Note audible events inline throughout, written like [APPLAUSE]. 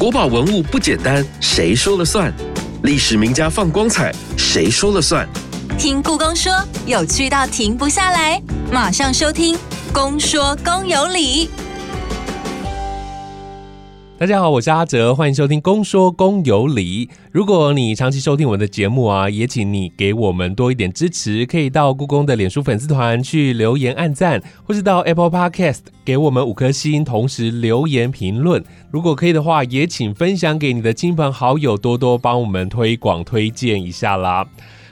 国宝文物不简单，谁说了算？历史名家放光彩，谁说了算？听故宫说，有趣到停不下来，马上收听《公说公有理》。大家好，我是阿哲，欢迎收听《公说公有理》。如果你长期收听我们的节目啊，也请你给我们多一点支持，可以到故宫的脸书粉丝团去留言按赞，或是到 Apple Podcast 给我们五颗星，同时留言评论。如果可以的话，也请分享给你的亲朋好友，多多帮我们推广推荐一下啦。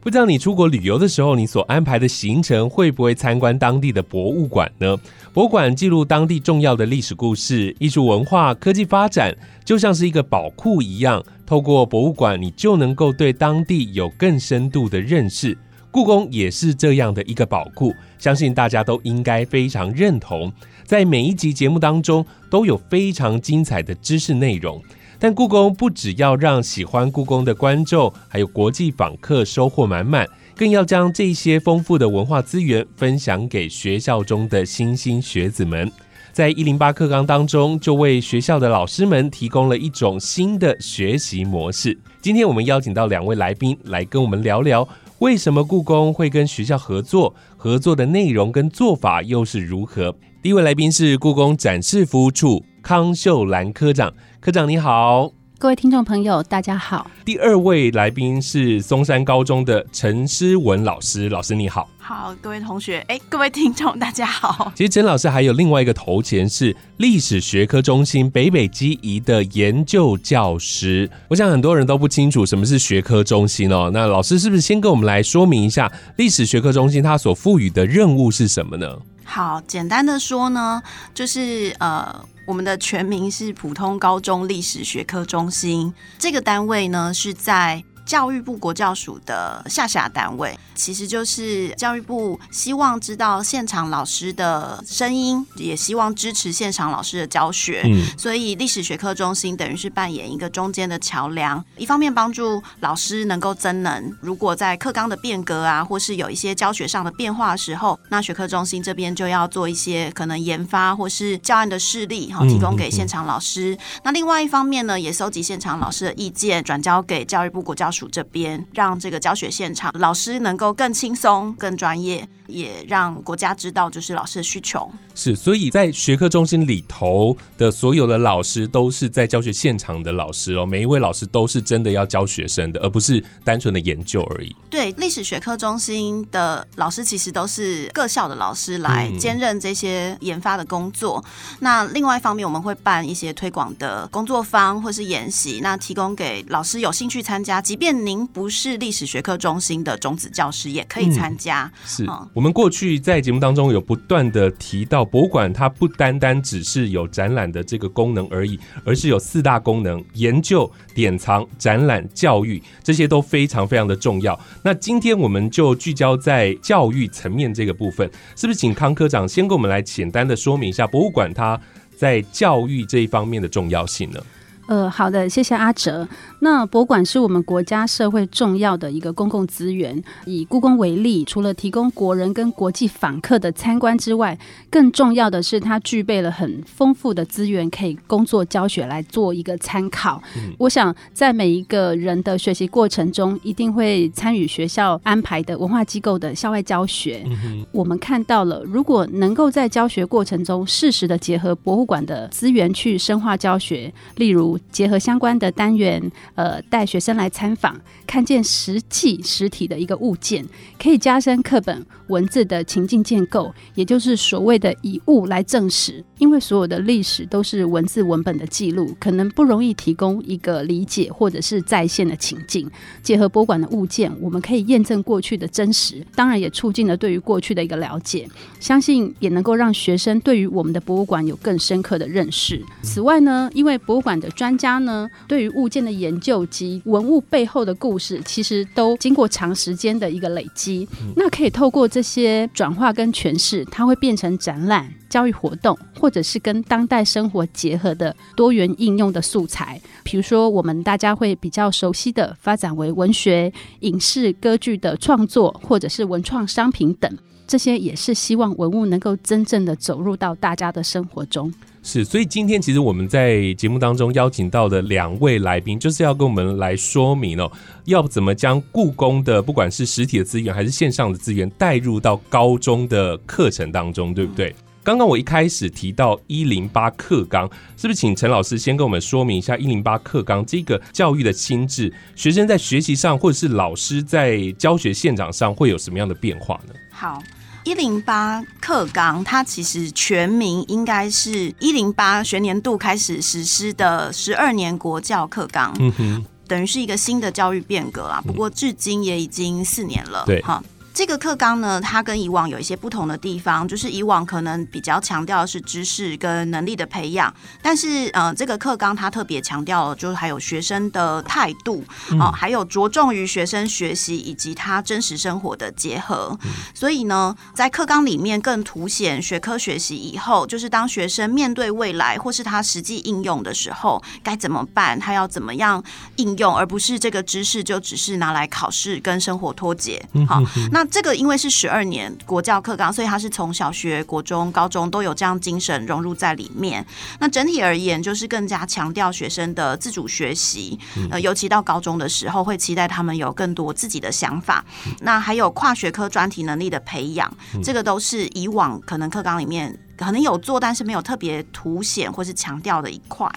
不知道你出国旅游的时候，你所安排的行程会不会参观当地的博物馆呢？博物馆记录当地重要的历史故事、艺术文化、科技发展，就像是一个宝库一样。透过博物馆，你就能够对当地有更深度的认识。故宫也是这样的一个宝库，相信大家都应该非常认同。在每一集节目当中，都有非常精彩的知识内容。但故宫不只要让喜欢故宫的观众，还有国际访客收获满满，更要将这些丰富的文化资源分享给学校中的新兴学子们。在一零八课纲当中，就为学校的老师们提供了一种新的学习模式。今天我们邀请到两位来宾来跟我们聊聊，为什么故宫会跟学校合作，合作的内容跟做法又是如何。第一位来宾是故宫展示服务处康秀兰科长。科长你好，各位听众朋友，大家好。第二位来宾是松山高中的陈诗文老师，老师你好。好，各位同学，哎，各位听众，大家好。其实陈老师还有另外一个头衔是历史学科中心北北基宜的研究教师。我想很多人都不清楚什么是学科中心哦。那老师是不是先跟我们来说明一下历史学科中心它所赋予的任务是什么呢？好，简单的说呢，就是呃。我们的全名是普通高中历史学科中心，这个单位呢是在。教育部国教署的下辖单位，其实就是教育部希望知道现场老师的声音，也希望支持现场老师的教学。嗯，所以历史学科中心等于是扮演一个中间的桥梁，一方面帮助老师能够增能。如果在课纲的变革啊，或是有一些教学上的变化的时候，那学科中心这边就要做一些可能研发或是教案的事例，哈，提供给现场老师。那另外一方面呢，也收集现场老师的意见，转交给教育部国教署。署这边让这个教学现场老师能够更轻松、更专业。也让国家知道，就是老师的需求是，所以在学科中心里头的所有的老师都是在教学现场的老师哦，每一位老师都是真的要教学生的，而不是单纯的研究而已。对，历史学科中心的老师其实都是各校的老师来兼任这些研发的工作。那另外一方面，我们会办一些推广的工作坊或是研习，那提供给老师有兴趣参加，即便您不是历史学科中心的种子教师，也可以参加。是。我们过去在节目当中有不断的提到，博物馆它不单单只是有展览的这个功能而已，而是有四大功能：研究、典藏、展览、教育，这些都非常非常的重要。那今天我们就聚焦在教育层面这个部分，是不是请康科长先跟我们来简单的说明一下博物馆它在教育这一方面的重要性呢？呃，好的，谢谢阿哲。那博物馆是我们国家社会重要的一个公共资源。以故宫为例，除了提供国人跟国际访客的参观之外，更重要的是它具备了很丰富的资源，可以工作教学来做一个参考。我想，在每一个人的学习过程中，一定会参与学校安排的文化机构的校外教学。我们看到了，如果能够在教学过程中适时的结合博物馆的资源去深化教学，例如。结合相关的单元，呃，带学生来参访，看见实际实体的一个物件，可以加深课本文字的情境建构，也就是所谓的以物来证实。因为所有的历史都是文字文本的记录，可能不容易提供一个理解或者是再现的情境。结合博物馆的物件，我们可以验证过去的真实，当然也促进了对于过去的一个了解。相信也能够让学生对于我们的博物馆有更深刻的认识。此外呢，因为博物馆的专家呢，对于物件的研究及文物背后的故事，其实都经过长时间的一个累积。那可以透过这些转化跟诠释，它会变成展览、教育活动，或者是跟当代生活结合的多元应用的素材。比如说，我们大家会比较熟悉的，发展为文学、影视、歌剧的创作，或者是文创商品等。这些也是希望文物能够真正的走入到大家的生活中。是，所以今天其实我们在节目当中邀请到的两位来宾，就是要跟我们来说明哦，要怎么将故宫的不管是实体的资源还是线上的资源带入到高中的课程当中，对不对？刚刚我一开始提到一零八课纲，是不是请陈老师先跟我们说明一下一零八课纲这个教育的心智，学生在学习上或者是老师在教学现场上会有什么样的变化呢？好。一零八课纲，它其实全名应该是一零八学年度开始实施的十二年国教课纲，嗯哼，等于是一个新的教育变革啊。不过至今也已经四年了，对，哈。这个课纲呢，它跟以往有一些不同的地方，就是以往可能比较强调的是知识跟能力的培养，但是呃，这个课纲它特别强调，就是还有学生的态度哦，还有着重于学生学习以及他真实生活的结合。所以呢，在课纲里面更凸显学科学习以后，就是当学生面对未来或是他实际应用的时候，该怎么办？他要怎么样应用，而不是这个知识就只是拿来考试跟生活脱节。好，那。这个因为是十二年国教课纲，所以它是从小学、国中、高中都有这样精神融入在里面。那整体而言，就是更加强调学生的自主学习，呃，尤其到高中的时候，会期待他们有更多自己的想法。那还有跨学科专题能力的培养，这个都是以往可能课纲里面。可能有做，但是没有特别凸显或是强调的一块。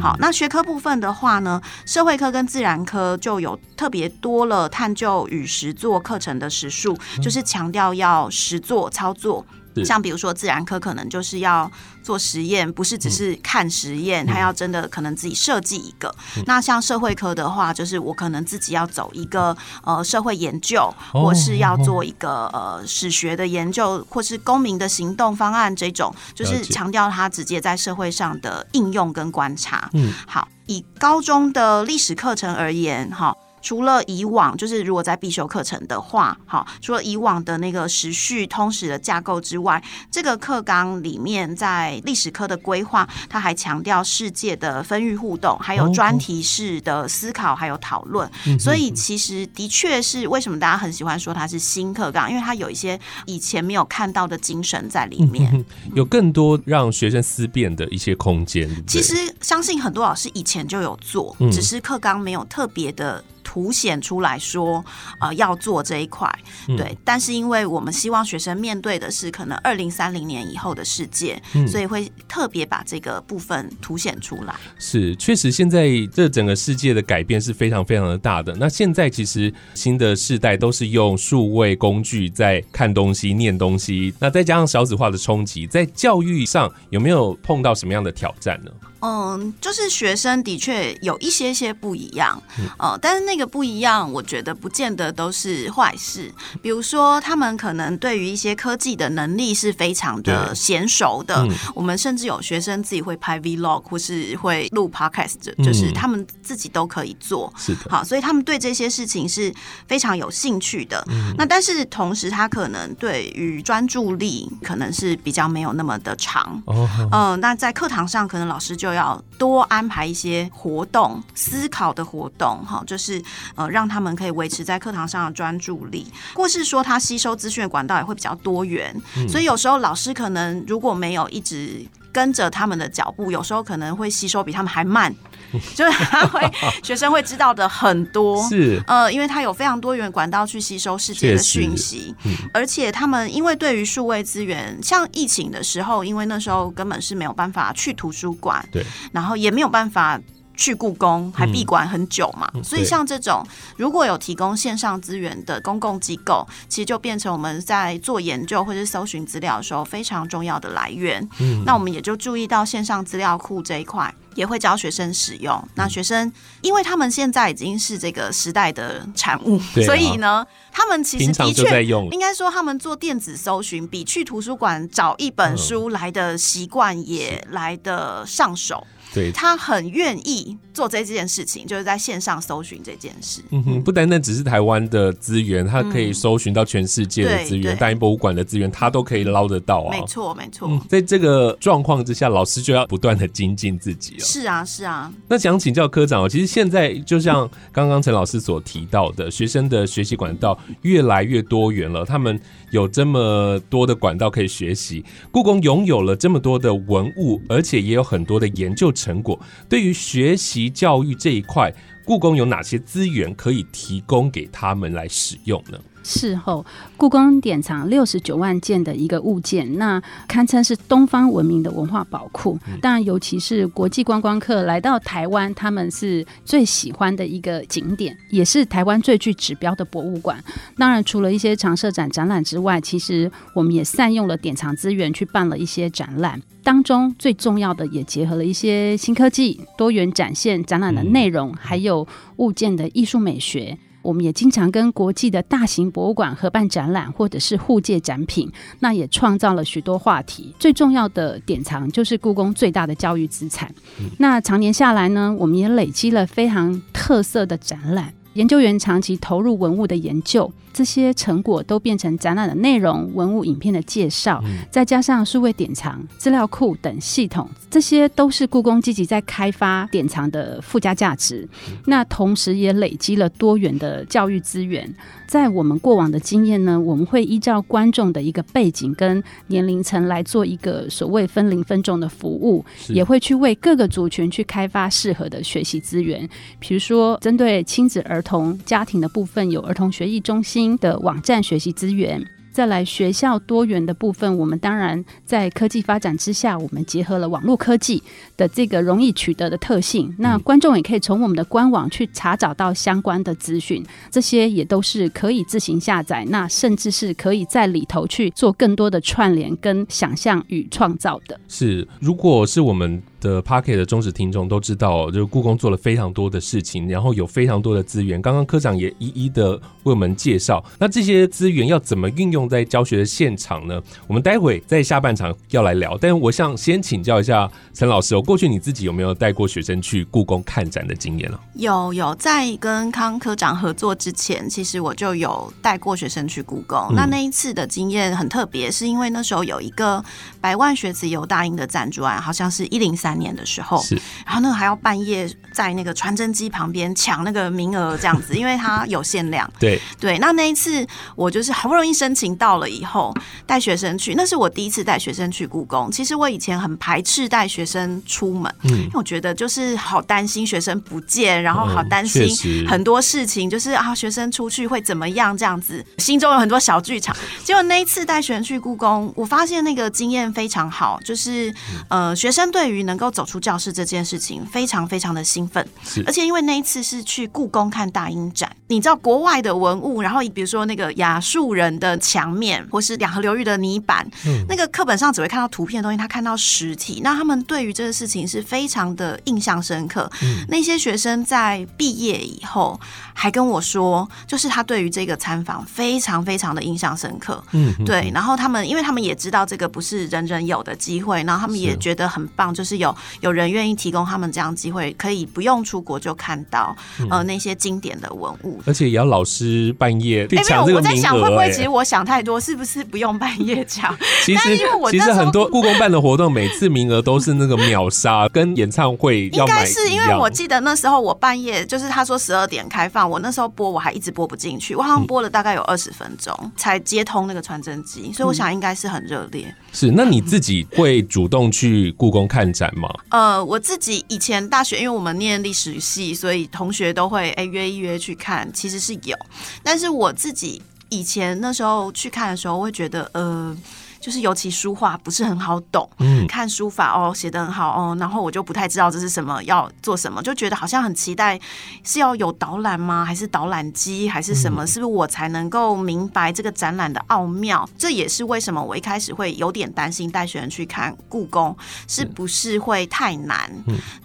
好，那学科部分的话呢，社会科跟自然科就有特别多了探究与实作课程的时数，就是强调要实作操作。像比如说自然科可能就是要做实验，不是只是看实验，他要真的可能自己设计一个。那像社会科的话，就是我可能自己要走一个呃社会研究，或是要做一个呃史学的研究，或是公民的行动方案这种，就是强调他直接在社会上的应用跟观察。嗯，好，以高中的历史课程而言，哈。除了以往，就是如果在必修课程的话，好，除了以往的那个时序通史的架构之外，这个课纲里面在历史科的规划，它还强调世界的分域互动，还有专题式的思考，还有讨论。所以其实的确是为什么大家很喜欢说它是新课纲，因为它有一些以前没有看到的精神在里面，有更多让学生思辨的一些空间。其实相信很多老师以前就有做，只是课纲没有特别的。凸显出来说，呃，要做这一块，对。但是因为我们希望学生面对的是可能二零三零年以后的世界，所以会特别把这个部分凸显出来。是，确实现在这整个世界的改变是非常非常的大的。那现在其实新的世代都是用数位工具在看东西、念东西，那再加上小子化的冲击，在教育上有没有碰到什么样的挑战呢？嗯，就是学生的确有一些些不一样，呃，但是那个不一样，我觉得不见得都是坏事。比如说，他们可能对于一些科技的能力是非常的娴熟的。我们甚至有学生自己会拍 Vlog 或是会录 Podcast，就是他们自己都可以做。是的，好，所以他们对这些事情是非常有兴趣的。那但是同时，他可能对于专注力可能是比较没有那么的长。哦，嗯，那在课堂上，可能老师就就要多安排一些活动、思考的活动，哈，就是呃，让他们可以维持在课堂上的专注力，或是说他吸收资讯的管道也会比较多元。所以有时候老师可能如果没有一直跟着他们的脚步，有时候可能会吸收比他们还慢。[LAUGHS] 就是他会学生会知道的很多，是。呃，因为他有非常多元管道去吸收世界的讯息，而且他们因为对于数位资源，像疫情的时候，因为那时候根本是没有办法去图书馆，对，然后也没有办法去故宫，还闭馆很久嘛，所以像这种如果有提供线上资源的公共机构，其实就变成我们在做研究或者搜寻资料的时候非常重要的来源。嗯，那我们也就注意到线上资料库这一块。也会教学生使用。那学生，因为他们现在已经是这个时代的产物，所以呢，他们其实的确应该说，他们做电子搜寻比去图书馆找一本书来的习惯也来的上手。他很愿意做这件事情，就是在线上搜寻这件事。嗯哼，不单单只是台湾的资源，它可以搜寻到全世界的资源，大英博物馆的资源，它都可以捞得到啊。没错，没错，嗯，在这个状况之下，老师就要不断的精进自己了。是啊，是啊，那想请教科长哦，其实现在就像刚刚陈老师所提到的，学生的学习管道越来越多元了，他们有这么多的管道可以学习。故宫拥有了这么多的文物，而且也有很多的研究成果。对于学习教育这一块，故宫有哪些资源可以提供给他们来使用呢？事后，故宫典藏六十九万件的一个物件，那堪称是东方文明的文化宝库。当然，尤其是国际观光客来到台湾，他们是最喜欢的一个景点，也是台湾最具指标的博物馆。当然，除了一些常设展展览之外，其实我们也善用了典藏资源去办了一些展览。当中最重要的也结合了一些新科技、多元展现展览的内容，还有物件的艺术美学。我们也经常跟国际的大型博物馆合办展览，或者是互借展品，那也创造了许多话题。最重要的典藏就是故宫最大的教育资产。那常年下来呢，我们也累积了非常特色的展览。研究员长期投入文物的研究，这些成果都变成展览的内容、文物影片的介绍，再加上数位典藏、资料库等系统，这些都是故宫积极在开发典藏的附加价值。那同时也累积了多元的教育资源。在我们过往的经验呢，我们会依照观众的一个背景跟年龄层来做一个所谓分龄分众的服务，也会去为各个族群去开发适合的学习资源。比如说，针对亲子、儿童、家庭的部分，有儿童学艺中心新的网站学习资源。再来学校多元的部分，我们当然在科技发展之下，我们结合了网络科技的这个容易取得的特性。那观众也可以从我们的官网去查找到相关的资讯，这些也都是可以自行下载，那甚至是可以在里头去做更多的串联、跟想象与创造的。是，如果是我们的 p a r k e t 的忠实听众都知道哦，就是故宫做了非常多的事情，然后有非常多的资源。刚刚科长也一一的为我们介绍，那这些资源要怎么运用在教学的现场呢？我们待会在下半场要来聊。但我想先请教一下陈老师哦，过去你自己有没有带过学生去故宫看展的经验呢？有有，在跟康科长合作之前，其实我就有带过学生去故宫。嗯那那一次的经验很特别，是因为那时候有一个百万学子游大英的赞助案，好像是一零三年的时候，是然后那个还要半夜在那个传真机旁边抢那个名额这样子，[LAUGHS] 因为它有限量。对，对，那那一次我就是好不容易申请到了以后，带学生去，那是我第一次带学生去故宫。其实我以前很排斥带学生出门，嗯因为我觉得就是好担心学生不见，然后好担心很多事情，就是啊学生出去会怎么样这样子，心中有很多小剧场。结果那一次带学生去故宫，我发现那个经验非常好，就是呃学生对于能够走出教室这件事情非常非常的兴奋，而且因为那一次是去故宫看大英展，你知道国外的文物，然后比如说那个亚述人的墙面，或是两河流域的泥板，嗯。那个课本上只会看到图片的东西，他看到实体，那他们对于这个事情是非常的印象深刻。那些学生在毕业以后还跟我说，就是他对于这个参访非常非常的印象深刻。嗯，嗯对，然后他们因为他们也知道这个不是人人有的机会，然后他们也觉得很棒，就是有有人愿意提供他们这样机会，可以不用出国就看到嗯呃那些经典的文物。而且也要老师半夜去哎，没有，抢这个我在想会不会其实我想太多，是不是不用半夜抢？[LAUGHS] 其实因为我其实很多故宫办的活动，每次名额都是那个秒杀，跟演唱会应该是因为我记得那时候我半夜就是他说十二点开放，我那时候播我还一直播不进去，我好像播了大概有二十分钟才接通那个传真机，所以我想应该是很热烈。是。那你自己会主动去故宫看展呃，我自己以前大学，因为我们念历史系，所以同学都会哎、约一约去看，其实是有。但是我自己以前那时候去看的时候，会觉得呃。就是尤其书画不是很好懂，嗯看书法哦写得很好哦，然后我就不太知道这是什么，要做什么，就觉得好像很期待是要有导览吗？还是导览机还是什么？是不是我才能够明白这个展览的奥妙？这也是为什么我一开始会有点担心带学生去看故宫是不是会太难？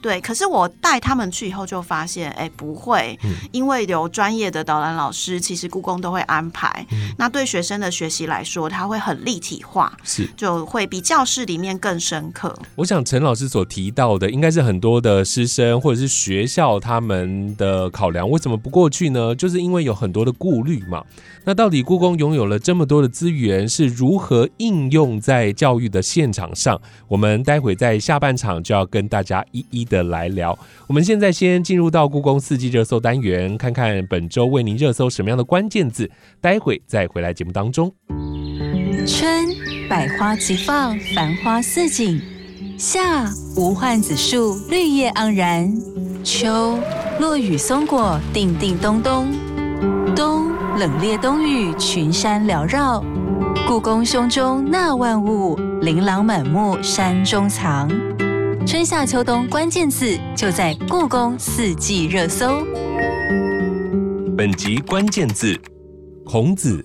对，可是我带他们去以后就发现，哎，不会，因为有专业的导览老师，其实故宫都会安排。那对学生的学习来说，他会很立体化。化，是。就会比教室里面更深刻。我想陈老师所提到的，应该是很多的师生或者是学校他们的考量，为什么不过去呢？就是因为有很多的顾虑嘛。那到底故宫拥有了这么多的资源，是如何应用在教育的现场上？我们待会在下半场就要跟大家一一的来聊。我们现在先进入到故宫四季热搜单元，看看本周为您热搜什么样的关键字。待会再回来节目当中。春，百花齐放，繁花似锦；夏，无患子树，绿叶盎然；秋，落雨松果，叮叮咚咚；冬，冷冽冬雨，群山缭绕。故宫胸中纳万物，琳琅满目山中藏。春夏秋冬关键字就在故宫四季热搜。本集关键字：孔子。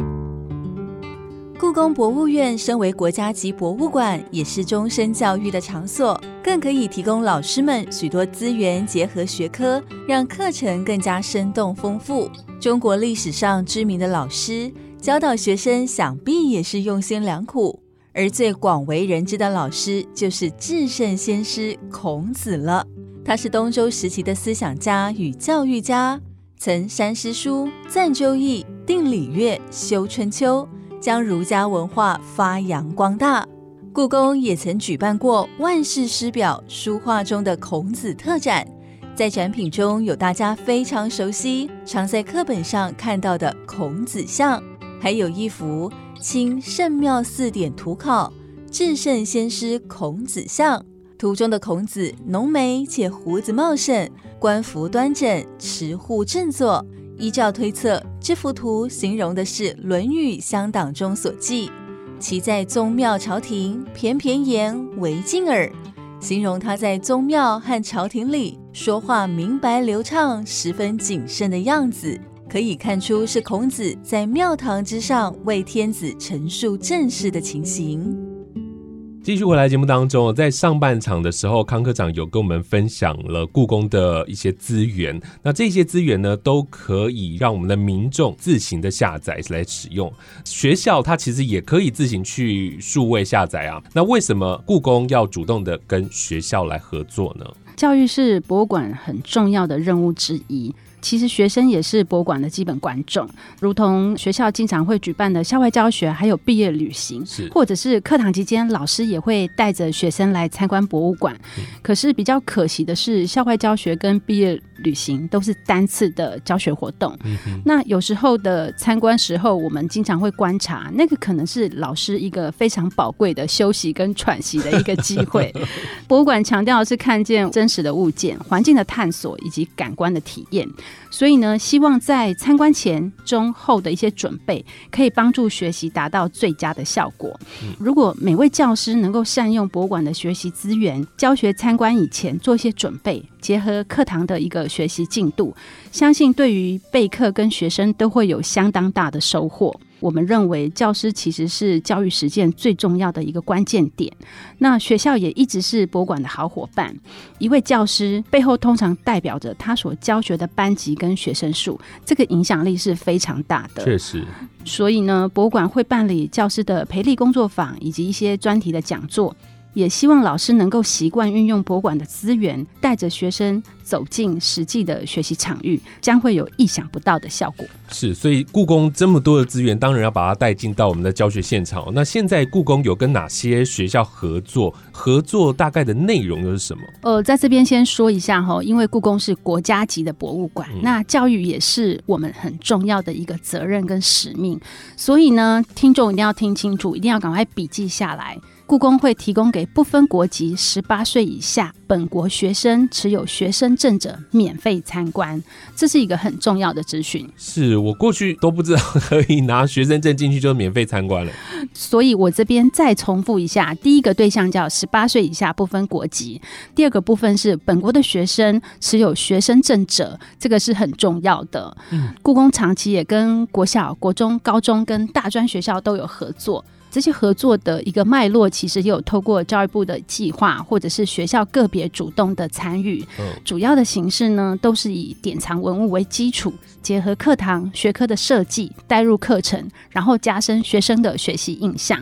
故宫博物院身为国家级博物馆，也是终身教育的场所，更可以提供老师们许多资源，结合学科，让课程更加生动丰富。中国历史上知名的老师教导学生，想必也是用心良苦。而最广为人知的老师，就是至圣先师孔子了。他是东周时期的思想家与教育家，曾删诗书、赞周易、定礼乐、修春秋。将儒家文化发扬光大，故宫也曾举办过《万世师表》书画中的孔子特展，在展品中有大家非常熟悉、常在课本上看到的孔子像，还有一幅《清圣庙四典图考》至圣先师孔子像，图中的孔子浓眉且胡子茂盛，官服端正，持护正坐。依照推测，这幅图形容的是《论语乡党》中所记：“其在宗庙朝廷，翩翩言，为敬耳。”形容他在宗庙和朝廷里说话明白流畅，十分谨慎的样子，可以看出是孔子在庙堂之上为天子陈述政事的情形。继续回来节目当中，在上半场的时候，康科长有跟我们分享了故宫的一些资源。那这些资源呢，都可以让我们的民众自行的下载来使用。学校它其实也可以自行去数位下载啊。那为什么故宫要主动的跟学校来合作呢？教育是博物馆很重要的任务之一。其实学生也是博物馆的基本观众，如同学校经常会举办的校外教学，还有毕业旅行，或者是课堂期间，老师也会带着学生来参观博物馆。可是比较可惜的是，校外教学跟毕业旅行都是单次的教学活动。那有时候的参观时候，我们经常会观察，那个可能是老师一个非常宝贵的休息跟喘息的一个机会。[LAUGHS] 博物馆强调的是看见真实的物件、环境的探索以及感官的体验。所以呢，希望在参观前、中、后的一些准备，可以帮助学习达到最佳的效果。如果每位教师能够善用博物馆的学习资源，教学参观以前做一些准备，结合课堂的一个学习进度，相信对于备课跟学生都会有相当大的收获。我们认为，教师其实是教育实践最重要的一个关键点。那学校也一直是博物馆的好伙伴。一位教师背后通常代表着他所教学的班级跟学生数，这个影响力是非常大的。确实。所以呢，博物馆会办理教师的培力工作坊，以及一些专题的讲座。也希望老师能够习惯运用博物馆的资源，带着学生走进实际的学习场域，将会有意想不到的效果。是，所以故宫这么多的资源，当然要把它带进到我们的教学现场。那现在故宫有跟哪些学校合作？合作大概的内容又是什么？呃，在这边先说一下哈，因为故宫是国家级的博物馆，那教育也是我们很重要的一个责任跟使命，所以呢，听众一定要听清楚，一定要赶快笔记下来。故宫会提供给不分国籍、十八岁以下本国学生持有学生证者免费参观，这是一个很重要的资讯。是我过去都不知道可以拿学生证进去就免费参观了，所以我这边再重复一下：第一个对象叫十八岁以下不分国籍；第二个部分是本国的学生持有学生证者，这个是很重要的。嗯，故宫长期也跟国小、国中、高中跟大专学校都有合作。这些合作的一个脉络，其实也有透过教育部的计划，或者是学校个别主动的参与。嗯主要的形式呢，都是以典藏文物为基础，结合课堂学科的设计，带入课程，然后加深学生的学习印象。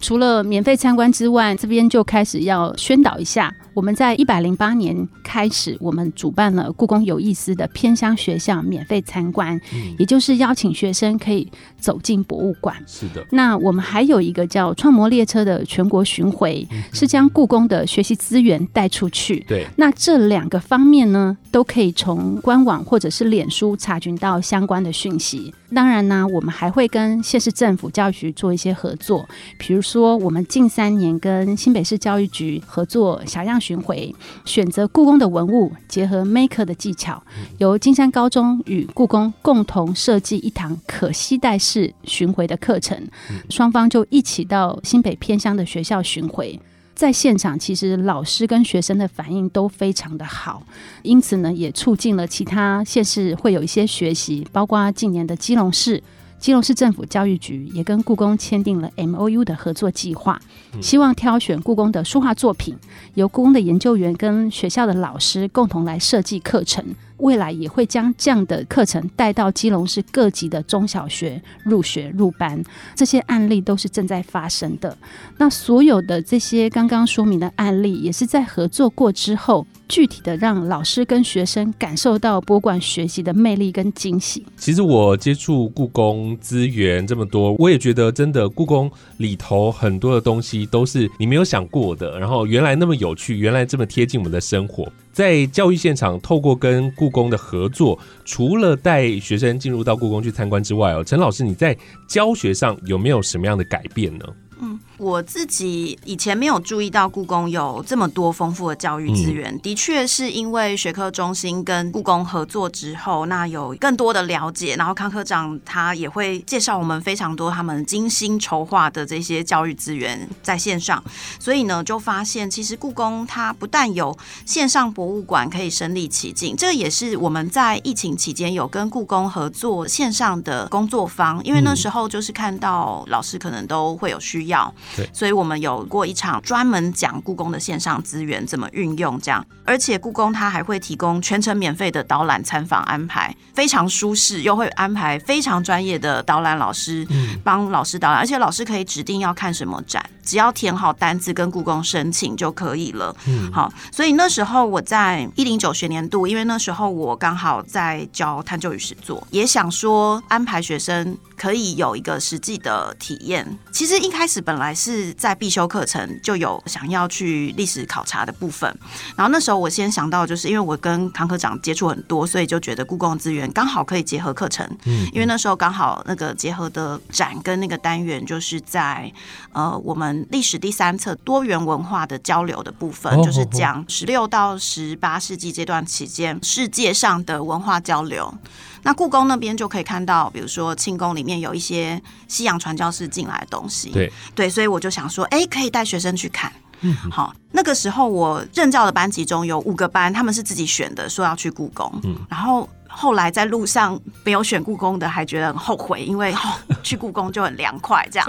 除了免费参观之外，这边就开始要宣导一下。我们在一百零八年开始，我们主办了故宫有意思的偏乡学校免费参观，也就是邀请学生可以走进博物馆。是的，那我们还有一个叫“创模列车”的全国巡回，是将故宫的学习资源带出去。对，那这两个方面呢，都可以从官网或者是脸书查询到相关的讯息。当然呢，我们还会跟县市政府教育局做一些合作，比如说我们近三年跟新北市教育局合作小样巡回，选择故宫的文物，结合 Maker 的技巧，由金山高中与故宫共同设计一堂可携带式巡回的课程，双方就一起到新北偏乡的学校巡回。在现场，其实老师跟学生的反应都非常的好，因此呢，也促进了其他县市会有一些学习，包括近年的基隆市。基隆市政府教育局也跟故宫签订了 M O U 的合作计划，希望挑选故宫的书画作品，由故宫的研究员跟学校的老师共同来设计课程。未来也会将这样的课程带到基隆市各级的中小学入学入班，这些案例都是正在发生的。那所有的这些刚刚说明的案例，也是在合作过之后，具体的让老师跟学生感受到博物馆学习的魅力跟惊喜。其实我接触故宫资源这么多，我也觉得真的故宫里头很多的东西都是你没有想过的，然后原来那么有趣，原来这么贴近我们的生活。在教育现场，透过跟故宫的合作，除了带学生进入到故宫去参观之外，哦，陈老师你在教学上有没有什么样的改变呢？嗯，我自己以前没有注意到故宫有这么多丰富的教育资源，的确是因为学科中心跟故宫合作之后，那有更多的了解，然后康科长他也会介绍我们非常多他们精心筹划的这些教育资源在线上，所以呢，就发现其实故宫它不但有线上博物馆可以身临其境，这也是我们在疫情期间有跟故宫合作线上的工作坊，因为那时候就是看到老师可能都会有需要。对。所以我们有过一场专门讲故宫的线上资源怎么运用，这样，而且故宫它还会提供全程免费的导览参访安排，非常舒适，又会安排非常专业的导览老师帮老师导览，而且老师可以指定要看什么展，只要填好单子跟故宫申请就可以了。嗯。好，所以那时候我在一零九学年度，因为那时候我刚好在教探究与实作，也想说安排学生可以有一个实际的体验。其实一开始本来是在必修课程就有想要去历史考察的部分，然后那时候我先想到，就是因为我跟唐科长接触很多，所以就觉得故宫资源刚好可以结合课程。嗯，因为那时候刚好那个结合的展跟那个单元就是在呃我们历史第三册多元文化的交流的部分，哦就是讲十六到十八世纪这段期间世界上的文化交流。那故宫那边就可以看到，比如说庆宫里面有一些西洋传教士进来的东西，对对，所以我就想说，哎，可以带学生去看。嗯好，那个时候我任教的班级中有五个班，他们是自己选的，说要去故宫。嗯然后后来在路上没有选故宫的，还觉得很后悔，因为、哦、去故宫就很凉快，这样。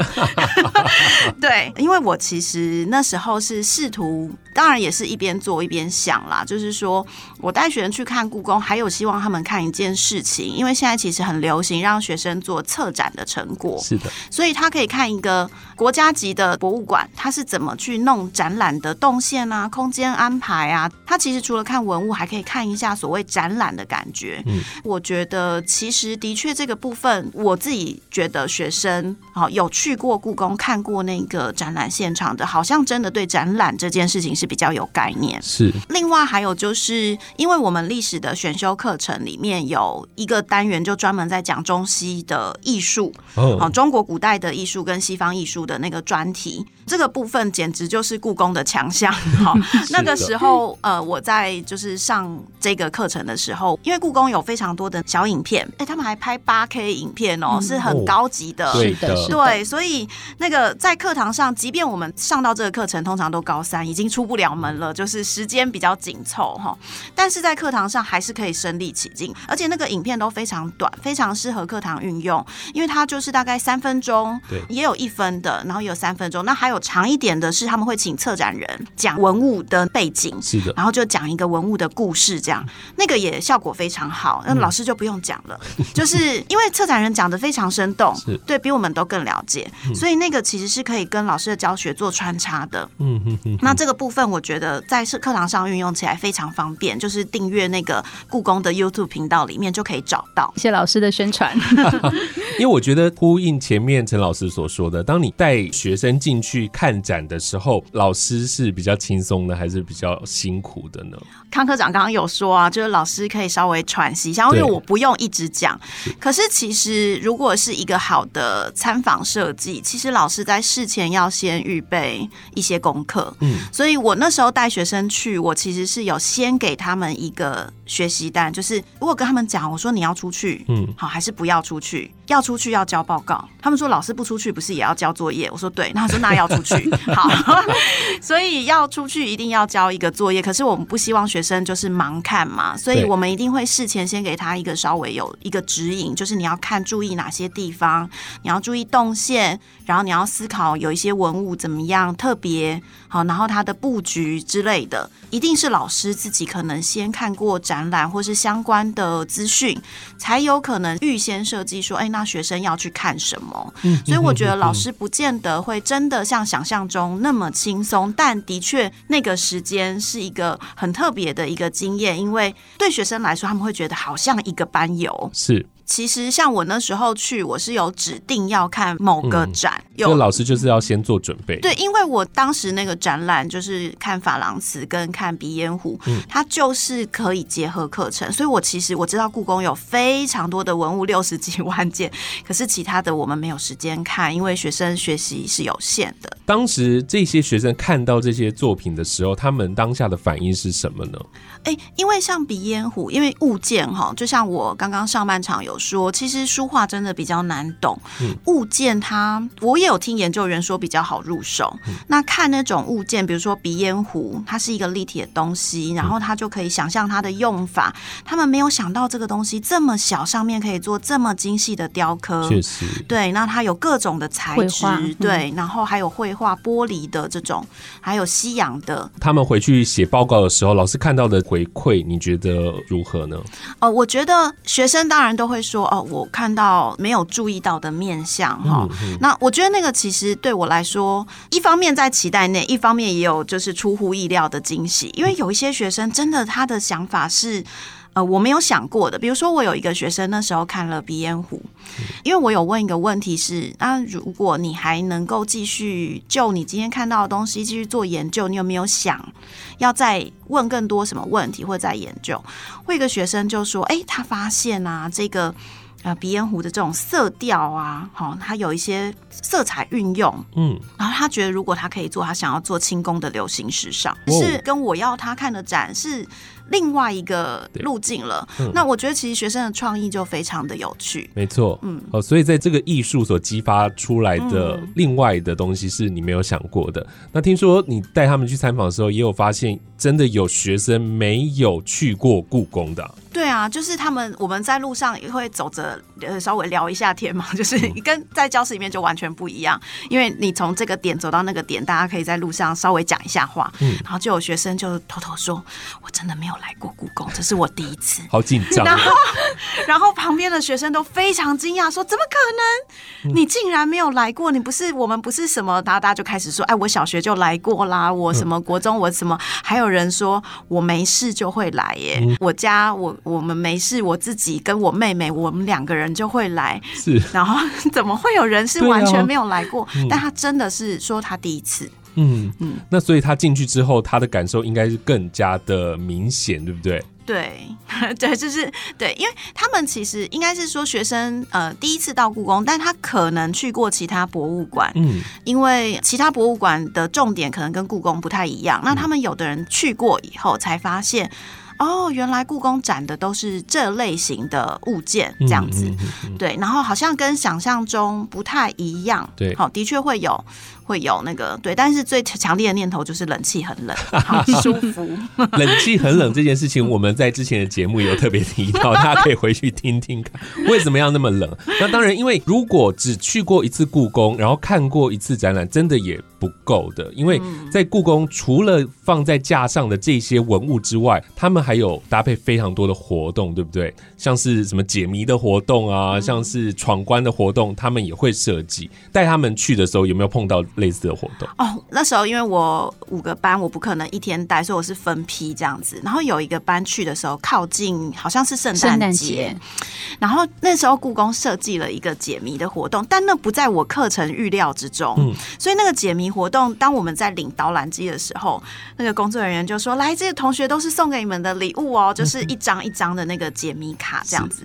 [LAUGHS] 对，因为我其实那时候是试图，当然也是一边做一边想啦，就是说我带学生去看故宫，还有希望他们看一件事情，因为现在其实很流行让学生做策展的成果。是的，所以他可以看一个国家级的博物馆，他是怎么去弄展览的动线啊、空间安排啊。他其实除了看文物，还可以看一下所谓展览的感觉。嗯，我觉得其实的确这个部分，我自己觉得学生好有去过故宫看过那个展览现场的，好像真的对展览这件事情是比较有概念。是另外还有就是，因为我们历史的选修课程里面有一个单元，就专门在讲中西的艺术，哦好，中国古代的艺术跟西方艺术的那个专题，这个部分简直就是故宫的强项。好，[LAUGHS] 那个时候呃，我在就是上这个课程的时候，因为故宫有非常多的小影片，哎、他们还拍八 K 影片哦，是很高级的。是的，对，所以那个在课堂上，即便我们上到这个课程，通常都高三，已经出不了门了，就是时间比较紧凑哈。但是在课堂上还是可以身临其境，而且那个影片都非常短，非常适合课堂运用，因为它就是大概三分钟，对。也有一分的，然后也有三分钟，那还有长一点的是他们会请策展人讲文物的背景，是的，然后就讲一个文物的故事，这样。那个也效果非常好。那老师就不用讲了，就是因为策展人讲的非常生动是，对比我们都更了解，所以那个其实是可以跟老师的教学做穿插的。嗯嗯嗯，那这个部分我觉得在是课堂上运用起来非常方便，就是订阅那个故宫的 YouTube 频道里面就可以找到。谢谢老师的宣传。[LAUGHS] 因为我觉得呼应前面陈老师所说的，当你带学生进去看展的时候，老师是比较轻松的，还是比较辛苦的呢？康科长刚刚有说啊，就是老师可以稍微喘息一下，因为我不用一直讲。可是其实如果是一个好的参访设计，其实老师在事前要先预备一些功课。嗯，所以我那时候带学生去，我其实是有先给他们一个学习单，就是如果跟他们讲，我说你要出去，嗯好还是不要出去？要出去要交报告。他们说老师不出去不是也要交作业？我说对，那他说那要出去，[LAUGHS] 好，[LAUGHS] 所以要出去一定要交一个作业。可是我们不希望学生就是盲看嘛，所以我们一定会事前先给他一个稍微有一个指引，就是你要看注意哪些地方，你要注意动线，然后你要思考有一些文物怎么样特别好，然后它的布局之类的，一定是老师自己可能先看过展览或是相关的资讯，才有可能预先设计说，哎，那学生要去看什么。嗯所以我觉得老师不见得会真的像想象中那么轻松，但的确那个时间是一个很特别的一个经验，因为对学生来说，他们会觉得好像一个班游。是，其实像我那时候去，我是有指定要看某个展，有这个老师就是要先做准备。对，因为我当时那个展览就是看珐琅瓷跟看鼻烟壶，嗯它就是可以结合课程，所以我其实我知道故宫有非常多的文物，六十几万件，[LAUGHS] 可是其他的我们没有时间看，因为学生学习是有限的。当时这些学生看到这些作品的时候，他们当下的反应是什么呢？哎，因为像鼻烟壶，因为物件哈，就像我刚刚上半场有说，其实书画真的比较难懂。物件它，我也有听研究员说比较好入手。那看那种物件，比如说鼻烟壶，它是一个立体的东西，然后他就可以想象它的用法。他们没有想到这个东西这么小，上面可以做这么精细的雕刻。确实，对，那它有各种的材质，嗯对，然后还有绘画玻璃的这种，还有西洋的，他们回去写报告的时候，老师看到的回馈，你觉得如何呢？哦，我觉得学生当然都会说，哦，我看到没有注意到的面相哈。那我觉得那个其实对我来说，一方面在期待内，一方面也有就是出乎意料的惊喜，因为有一些学生真的他的想法是。呃，我没有想过的，比如说我有一个学生那时候看了鼻烟壶，因为我有问一个问题是，那如果你还能够继续就你今天看到的东西继续做研究，你有没有想要再问更多什么问题或者再研究？会一个学生就说，哎、他发现啊，这个呃鼻烟壶的这种色调啊，好、它有一些色彩运用，嗯，然后他觉得如果他可以做，他想要做轻功的流行时尚，哦。是跟我要他看的展是另外一个路径了。嗯。那我觉得其实学生的创意就非常的有趣。没错，嗯。哦，所以在这个艺术所激发出来的嗯。另外的东西是你没有想过的。那听说你带他们去参访的时候，也有发现真的有学生没有去过故宫的。啊、对啊，就是他们我们在路上也会走着呃稍微聊一下天嘛，[LAUGHS] 就是跟在教室里面就完全不一样，因为你从这个点走到那个点，大家可以在路上稍微讲一下话，嗯。然后就有学生就偷偷说，我真的没有来过故宫，这是我第一次。[LAUGHS] 好紧张然哦。后，[LAUGHS] 然后旁边的学生都非常惊讶，说：“怎么可能？你竟然没有来过？你不是我们不是什么？”然后大家就开始说：“哎，我小学就来过啦，我什么国中我什么？”还有人说：“我没事就会来耶，我家我我们没事，我自己跟我妹妹我们两个人就会来。”是，然后 [LAUGHS] 怎么会有人是完全没有来过？但他真的是说他第一次。嗯嗯。那所以他进去之后，他的感受应该是更加的明显，对不对？对，对，就是对，因为他们其实应该是说学生呃第一次到故宫，但他可能去过其他博物馆，嗯，因为其他博物馆的重点可能跟故宫不太一样。那他们有的人去过以后才发现。哦，原来故宫展的都是这类型的物件，这样子。嗯嗯嗯对，然后好像跟想象中不太一样。对好，的确会有会有那个对，但是最强烈的念头就是冷气很冷，[LAUGHS] 好舒服。冷气很冷这件事情，我们在之前的节目有特别提到，大家可以回去听听看，为什么要那么冷？那当然，因为如果只去过一次故宫，然后看过一次展览，真的也不够的。因为在故宫，除了放在架上的这些文物之外，他们还有搭配非常多的活动，对不对？像是什么解谜的活动啊，像是闯关的活动，他们也会设计。带他们去的时候，有没有碰到类似的活动？哦，那时候因为我五个班，我不可能一天带，所以我是分批这样子。然后有一个班去的时候，靠近好像是圣圣诞诞节节，然后那时候故宫设计了一个解谜的活动，但那不在我课程预料之中。嗯所以那个解谜活动，当我们在领导览机的时候，那个工作人员就说：“来，这个同学都是送给你们的礼物哦，就是一张一张的那个解谜卡这样子。”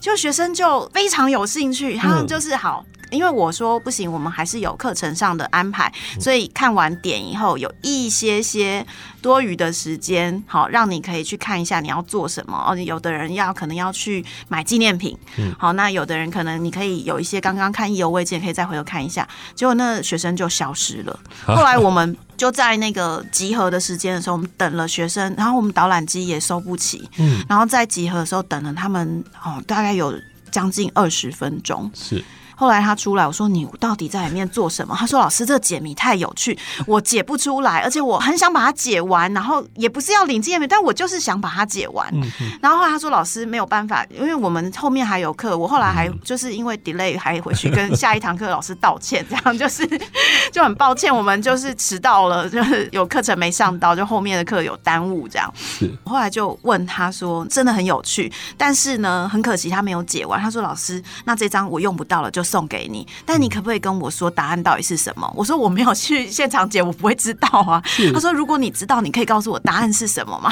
就学生就非常有兴趣，他们就是好。因为我说不行，我们还是有课程上的安排，所以看完点以后，有一些些多余的时间，好让你可以去看一下你要做什么。哦，有的人要可能要去买纪念品，好，那有的人可能你可以有一些刚刚看意犹未尽，可以再回头看一下。结果那学生就消失了。[LAUGHS] 后来我们就在那个集合的时间的时候，我们等了学生，然后我们导览机也收不齐，嗯，然后在集合的时候等了他们哦，大概有将近二十分钟。是后来他出来，我说你到底在里面做什么？他说老师，这个解谜太有趣，我解不出来，而且我很想把它解完，然后也不是要领纪念品，但我就是想把它解完。然后后来他说老师没有办法，因为我们后面还有课，我后来还就是因为 delay 还回去跟下一堂课老师道歉，这样就是 [LAUGHS] 就很抱歉，我们就是迟到了，就是有课程没上到，就后面的课有耽误这样。是后来就问他说，真的很有趣，但是呢，很可惜他没有解完。他说老师，那这张我用不到了，就送给你，但你可不可以跟我说答案到底是什么？我说我没有去现场解，我不会知道啊。他说如果你知道，你可以告诉我答案是什么吗？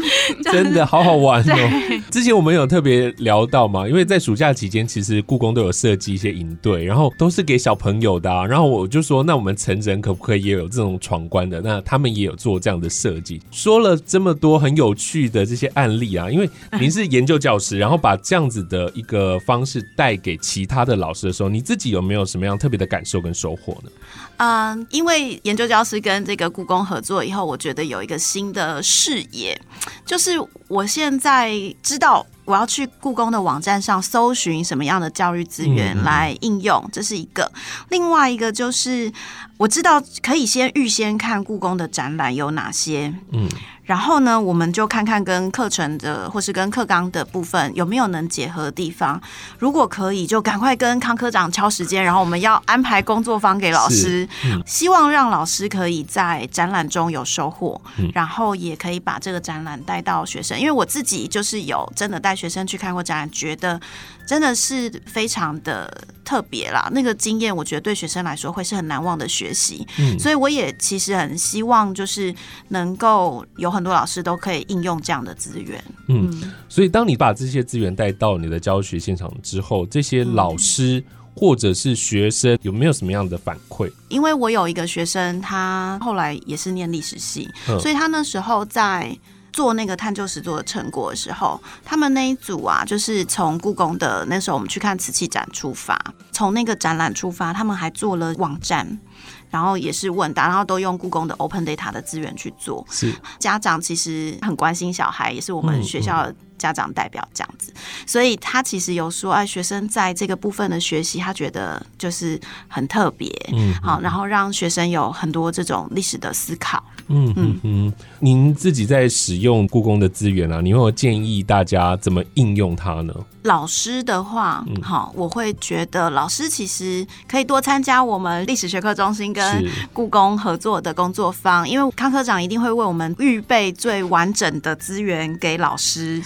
[LAUGHS] 真的好好玩哦！之前我们有特别聊到嘛，因为在暑假期间，其实故宫都有设计一些营队，然后都是给小朋友的、啊。然后我就说，那我们成人可不可以也有这种闯关的？那他们也有做这样的设计。说了这么多很有趣的这些案例啊，因为您是研究教师，然后把这样子的一个方式带给其他的老师的时候，你自己有没有什么样特别的感受跟收获呢？嗯，因为研究教师跟这个故宫合作以后，我觉得有一个新的视野，就是我现在知道我要去故宫的网站上搜寻什么样的教育资源来应用，这是一个。另外一个就是我知道可以先预先看故宫的展览有哪些，嗯，然后呢，我们就看看跟课程的或是跟课纲的部分有没有能结合的地方。如果可以，就赶快跟康科长敲时间，然后我们要安排工作坊给老师，嗯希望让老师可以在展览中有收获，嗯然后也可以把这个展览带到学生。因为我自己就是有真的带学生去看过展览，觉得真的是非常的特别啦。那个经验，我觉得对学生来说会是很难忘的学习。嗯所以我也其实很希望，就是能够有很多老师都可以应用这样的资源。嗯嗯，所以，当你把这些资源带到你的教学现场之后，这些老师或者是学生有没有什么样的反馈？因为我有一个学生，他后来也是念历史系，嗯所以他那时候在。做那个探究实作的成果的时候，他们那一组啊，就是从故宫的那时候我们去看瓷器展出发，从那个展览出发，他们还做了网站，然后也是问答，然后都用故宫的 Open Data 的资源去做。是家长其实很关心小孩，也是我嗯们学校的家长代表这样子，所以他其实有说，哎，学生在这个部分的学习，他觉得就是很特别，嗯好，然后让学生有很多这种历史的思考。嗯嗯。嗯，您自己在使用故宫的资源啊，你有没有建议大家怎么应用它呢？老师的话，嗯。好，我会觉得老师其实可以多参加我们历史学科中心跟故宫合作的工作坊，因为康科长一定会为我们预备最完整的资源给老师。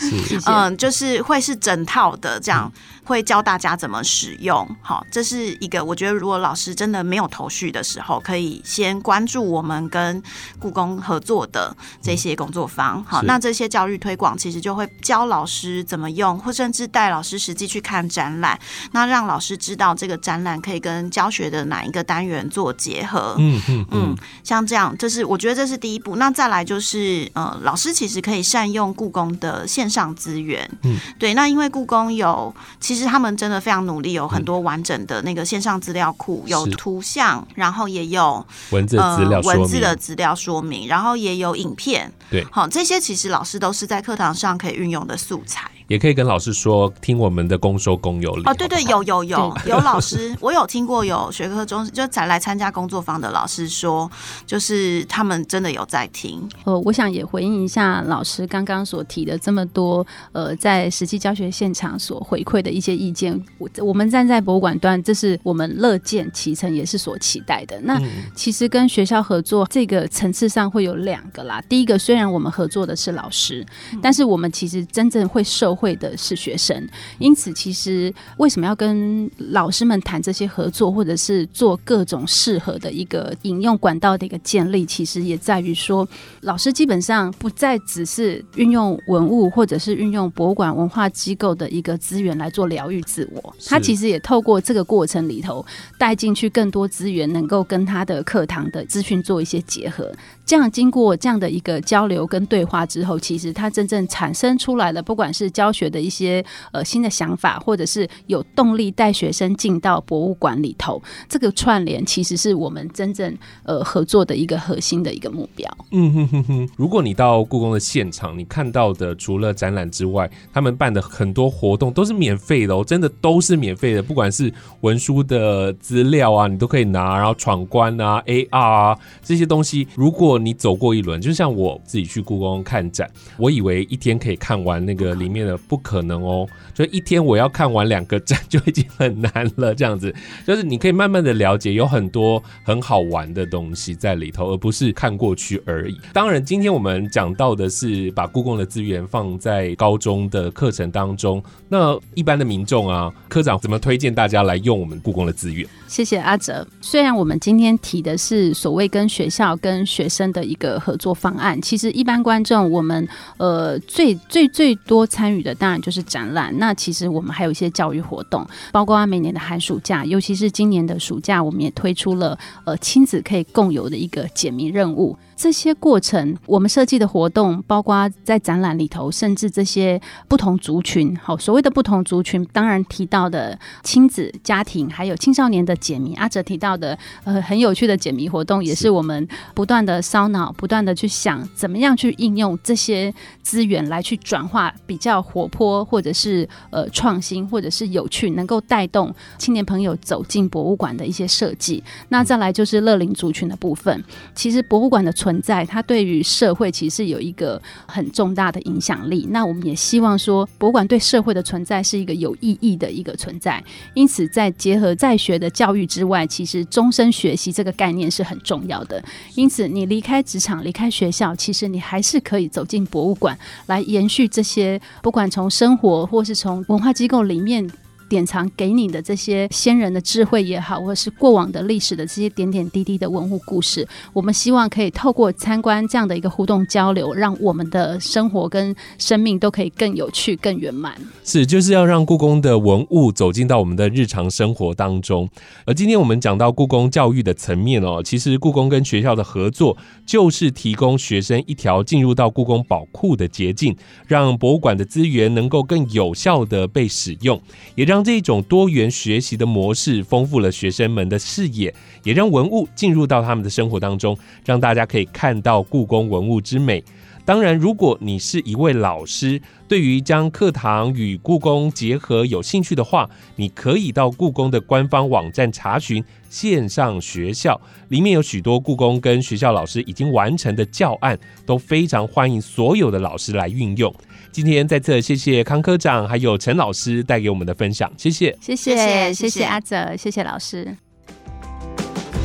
嗯，就是会是整套的这样。会教大家怎么使用，好，这是一个我觉得如果老师真的没有头绪的时候，可以先关注我们跟故宫合作的这些工作坊，好，那这些教育推广其实就会教老师怎么用，或甚至带老师实际去看展览，那让老师知道这个展览可以跟教学的哪一个单元做结合，嗯嗯嗯，像这样，这是我觉得这是第一步。那再来就是呃，老师其实可以善用故宫的线上资源，嗯，对，那因为故宫有。其实他们真的非常努力，有很多完整的那个线上资料库，有图像，然后也有文字资料文字的资料说明，然后也有影片。对，好，这些其实老师都是在课堂上可以运用的素材。也可以跟老师说，听我们的公说公有理哦。对对，有有有有老师，[LAUGHS] 我有听过有学科中就才来参加工作坊的老师说，就是他们真的有在听。呃，我想也回应一下老师刚刚所提的这么多，呃，在实际教学现场所回馈的一些意见。我我们站在博物馆端，这是我们乐见其成，也是所期待的。那其实跟学校合作这个层次上会有两个啦。第一个，虽然我们合作的是老师，但是我们其实真正会受。会的是学生，因此其实为什么要跟老师们谈这些合作，或者是做各种适合的一个引用管道的一个建立，其实也在于说，老师基本上不再只是运用文物或者是运用博物馆文化机构的一个资源来做疗愈自我，他其实也透过这个过程里头带进去更多资源，能够跟他的课堂的资讯做一些结合。这样经过这样的一个交流跟对话之后，其实他真正产生出来的，不管是教学的一些呃新的想法，或者是有动力带学生进到博物馆里头，这个串联其实是我们真正呃合作的一个核心的一个目标。嗯哼哼哼，如果你到故宫的现场，你看到的除了展览之外，他们办的很多活动都是免费的哦，真的都是免费的，不管是文书的资料啊，你都可以拿，然后闯关啊、AR 啊这些东西，如果你走过一轮，就像我自己去故宫看展，我以为一天可以看完那个里面的，不可能哦。就一天我要看完两个展就已经很难了。这样子，就是你可以慢慢的了解，有很多很好玩的东西在里头，而不是看过去而已。当然，今天我们讲到的是把故宫的资源放在高中的课程当中。那一般的民众啊，科长怎么推荐大家来用我们故宫的资源？谢谢阿哲。虽然我们今天提的是所谓跟学校跟学生的一个合作方案，其实一般观众我们呃最最最多参与的当然就是展览。那其实我们还有一些教育活动，包括每年的寒暑假，尤其是今年的暑假，我们也推出了呃亲子可以共有的一个解谜任务。这些过程，我们设计的活动，包括在展览里头，甚至这些不同族群，好，所谓的不同族群，当然提到的亲子、家庭，还有青少年的解谜。阿哲提到的，呃，很有趣的解谜活动，也是我们不断的烧脑，不断的去想，怎么样去应用这些资源来去转化比较活泼，或者是呃创新，或者是有趣，能够带动青年朋友走进博物馆的一些设计。那再来就是乐龄族群的部分，其实博物馆的存存在，它对于社会其实有一个很重大的影响力。那我们也希望说，博物馆对社会的存在是一个有意义的一个存在。因此，在结合在学的教育之外，其实终身学习这个概念是很重要的。因此，你离开职场、离开学校，其实你还是可以走进博物馆，来延续这些，不管从生活或是从文化机构里面。典藏给你的这些先人的智慧也好，或者是过往的历史的这些点点滴滴的文物故事，我们希望可以透过参观这样的一个互动交流，让我们的生活跟生命都可以更有趣、更圆满。是，就是要让故宫的文物走进到我们的日常生活当中。而今天我们讲到故宫教育的层面哦，其实故宫跟学校的合作，就是提供学生一条进入到故宫宝库的捷径，让博物馆的资源能够更有效的被使用，也让这种多元学习的模式丰富了学生们的视野，也让文物进入到他们的生活当中，让大家可以看到故宫文物之美。当然，如果你是一位老师，对于将课堂与故宫结合有兴趣的话，你可以到故宫的官方网站查询线上学校，里面有许多故宫跟学校老师已经完成的教案，都非常欢迎所有的老师来运用。今天在这，谢谢康科长还有陈老师带给我们的分享，谢谢，谢谢，谢谢阿泽，谢谢老师。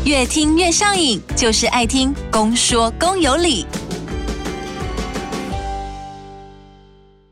越听越上瘾，就是爱听公说公有理。